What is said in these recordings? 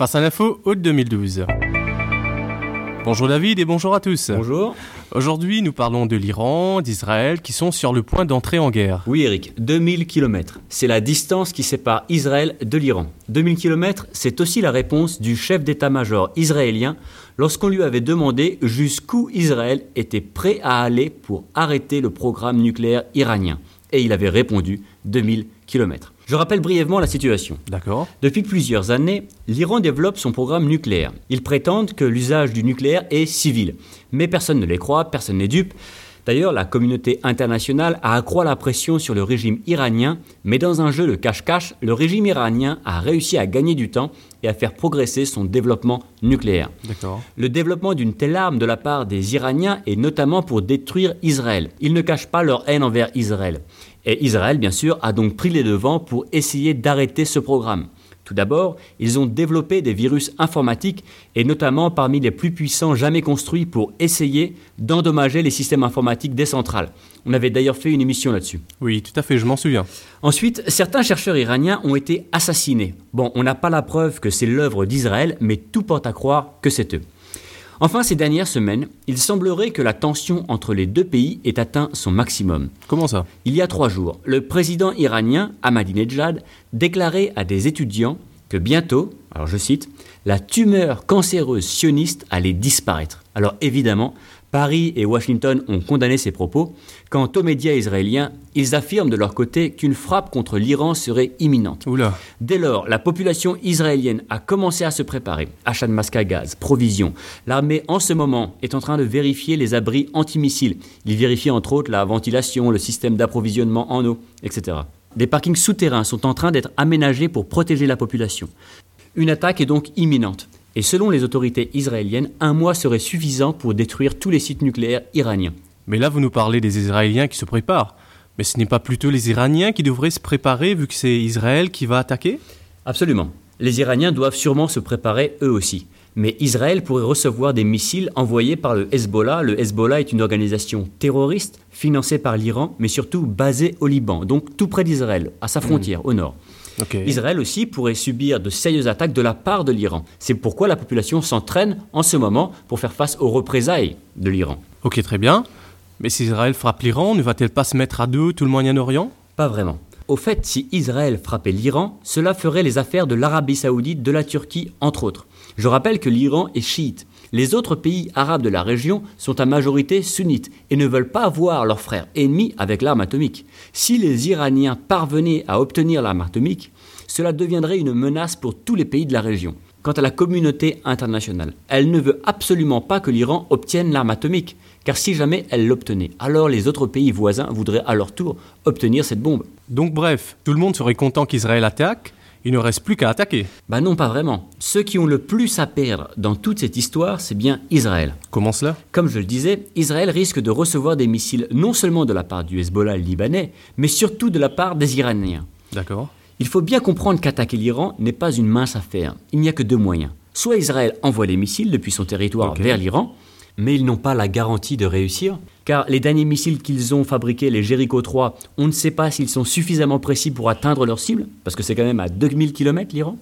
Face à l'info, août 2012. Bonjour David et bonjour à tous. Bonjour. Aujourd'hui, nous parlons de l'Iran, d'Israël, qui sont sur le point d'entrer en guerre. Oui Eric, 2000 km. C'est la distance qui sépare Israël de l'Iran. 2000 km, c'est aussi la réponse du chef d'état-major israélien lorsqu'on lui avait demandé jusqu'où Israël était prêt à aller pour arrêter le programme nucléaire iranien. Et il avait répondu 2000 km. Je rappelle brièvement la situation. D'accord. Depuis plusieurs années, l'Iran développe son programme nucléaire. Ils prétendent que l'usage du nucléaire est civil. Mais personne ne les croit, personne n'est dupe. D'ailleurs, la communauté internationale a accroît la pression sur le régime iranien, mais dans un jeu de cache-cache, le régime iranien a réussi à gagner du temps et à faire progresser son développement nucléaire. D'accord. Le développement d'une telle arme de la part des Iraniens est notamment pour détruire Israël. Ils ne cachent pas leur haine envers Israël. Et Israël, bien sûr, a donc pris les devants pour essayer d'arrêter ce programme. Tout d'abord, ils ont développé des virus informatiques, et notamment parmi les plus puissants jamais construits pour essayer d'endommager les systèmes informatiques des centrales. On avait d'ailleurs fait une émission là-dessus. Oui, tout à fait, je m'en souviens. Ensuite, certains chercheurs iraniens ont été assassinés. Bon, on n'a pas la preuve que c'est l'œuvre d'Israël, mais tout porte à croire que c'est eux. Enfin, ces dernières semaines, il semblerait que la tension entre les deux pays ait atteint son maximum. Comment ça? Il y a trois jours, le président iranien Ahmadinejad déclarait à des étudiants que bientôt, alors je cite, la tumeur cancéreuse sioniste allait disparaître. Alors évidemment, Paris et Washington ont condamné ces propos. Quant aux médias israéliens, ils affirment de leur côté qu'une frappe contre l'Iran serait imminente. Oula. Dès lors, la population israélienne a commencé à se préparer. Achat de masques à gaz, provisions. L'armée, en ce moment, est en train de vérifier les abris antimissiles. Il vérifie entre autres la ventilation, le système d'approvisionnement en eau, etc. Des parkings souterrains sont en train d'être aménagés pour protéger la population. Une attaque est donc imminente. Et selon les autorités israéliennes, un mois serait suffisant pour détruire tous les sites nucléaires iraniens. Mais là, vous nous parlez des Israéliens qui se préparent. Mais ce n'est pas plutôt les Iraniens qui devraient se préparer vu que c'est Israël qui va attaquer? Absolument. Les Iraniens doivent sûrement se préparer eux aussi. Mais Israël pourrait recevoir des missiles envoyés par le Hezbollah. Le Hezbollah est une organisation terroriste financée par l'Iran, mais surtout basée au Liban, donc tout près d'Israël, à sa frontière, au nord. Israël aussi pourrait subir de sérieuses attaques de la part de l'Iran. C'est pourquoi la population s'entraîne en ce moment pour faire face aux représailles de l'Iran. Ok, très bien. Mais si Israël frappe l'Iran, ne va-t-elle pas se mettre à dos tout le Moyen-Orient? Pas vraiment. Au fait, si Israël frappait l'Iran, cela ferait les affaires de l'Arabie saoudite, de la Turquie, entre autres. Je rappelle que l'Iran est chiite. Les autres pays arabes de la région sont à majorité sunnites et ne veulent pas voir leurs frères ennemis avec l'arme atomique. Si les Iraniens parvenaient à obtenir l'arme atomique, cela deviendrait une menace pour tous les pays de la région. Quant à la communauté internationale, elle ne veut absolument pas que l'Iran obtienne l'arme atomique, car si jamais elle l'obtenait, alors les autres pays voisins voudraient à leur tour obtenir cette bombe. Donc bref, tout le monde serait content qu'Israël attaque, il ne reste plus qu'à attaquer. Bah non, pas vraiment. Ceux qui ont le plus à perdre dans toute cette histoire, c'est bien Israël. Comment cela? Comme je le disais, Israël risque de recevoir des missiles non seulement de la part du Hezbollah libanais, mais surtout de la part des Iraniens. D'accord. Il faut bien comprendre qu'attaquer l'Iran n'est pas une mince affaire. Il n'y a que deux moyens. Soit Israël envoie les missiles depuis son territoire vers l'Iran, mais ils n'ont pas la garantie de réussir, car les derniers missiles qu'ils ont fabriqués, les Jericho 3, on ne sait pas s'ils sont suffisamment précis pour atteindre leur cible, parce que c'est quand même à 2000 km l'Iran.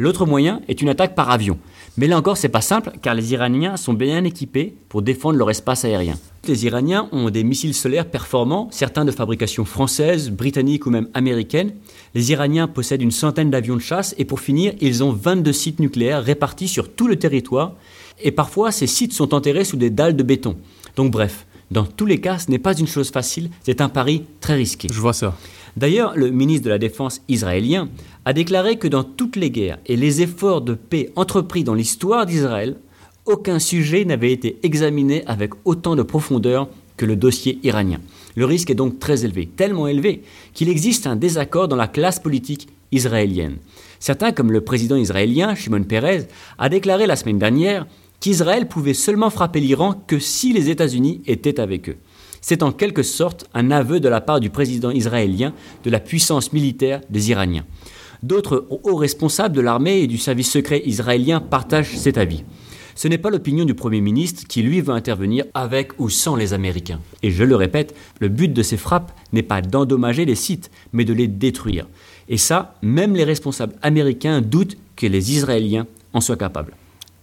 L'autre moyen est une attaque par avion. Mais là encore, c'est pas simple, car les Iraniens sont bien équipés pour défendre leur espace aérien. Les Iraniens ont des missiles solaires performants, certains de fabrication française, britannique ou même américaine. Les Iraniens possèdent une centaine d'avions de chasse et pour finir, ils ont 22 sites nucléaires répartis sur tout le territoire. Et parfois, ces sites sont enterrés sous des dalles de béton. Donc bref, dans tous les cas, ce n'est pas une chose facile, c'est un pari très risqué. Je vois ça. D'ailleurs, le ministre de la Défense israélien a déclaré que dans toutes les guerres et les efforts de paix entrepris dans l'histoire d'Israël, aucun sujet n'avait été examiné avec autant de profondeur que le dossier iranien. Le risque est donc très élevé, tellement élevé qu'il existe un désaccord dans la classe politique israélienne. Certains, comme le président israélien Shimon Peres, a déclaré la semaine dernière qu'Israël pouvait seulement frapper l'Iran que si les États-Unis étaient avec eux. C'est en quelque sorte un aveu de la part du président israélien de la puissance militaire des Iraniens. D'autres hauts responsables de l'armée et du service secret israélien partagent cet avis. Ce n'est pas l'opinion du Premier ministre qui, lui, veut intervenir avec ou sans les Américains. Et je le répète, le but de ces frappes n'est pas d'endommager les sites, mais de les détruire. Et ça, même les responsables américains doutent que les Israéliens en soit capable.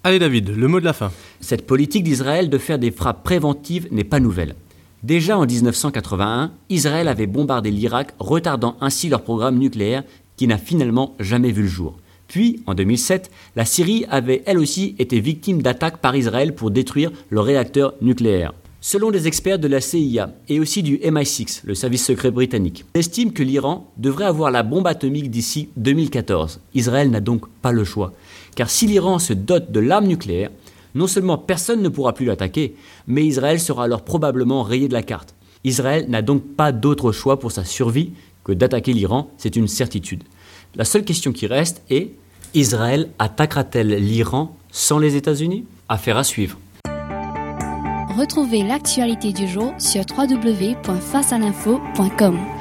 Allez David, le mot de la fin. Cette politique d'Israël de faire des frappes préventives n'est pas nouvelle. Déjà en 1981, Israël avait bombardé l'Irak, retardant ainsi leur programme nucléaire qui n'a finalement jamais vu le jour. Puis, en 2007, la Syrie avait elle aussi été victime d'attaques par Israël pour détruire le réacteur nucléaire. Selon des experts de la CIA et aussi du MI6, le service secret britannique, on estime que l'Iran devrait avoir la bombe atomique d'ici 2014. Israël n'a donc pas le choix. Car si l'Iran se dote de l'arme nucléaire, non seulement personne ne pourra plus l'attaquer, mais Israël sera alors probablement rayé de la carte. Israël n'a donc pas d'autre choix pour sa survie que d'attaquer l'Iran, c'est une certitude. La seule question qui reste est Israël attaquera-t-elle l'Iran sans les États-Unis? Affaire à suivre. Retrouvez l'actualité du jour sur www.facealinfo.com.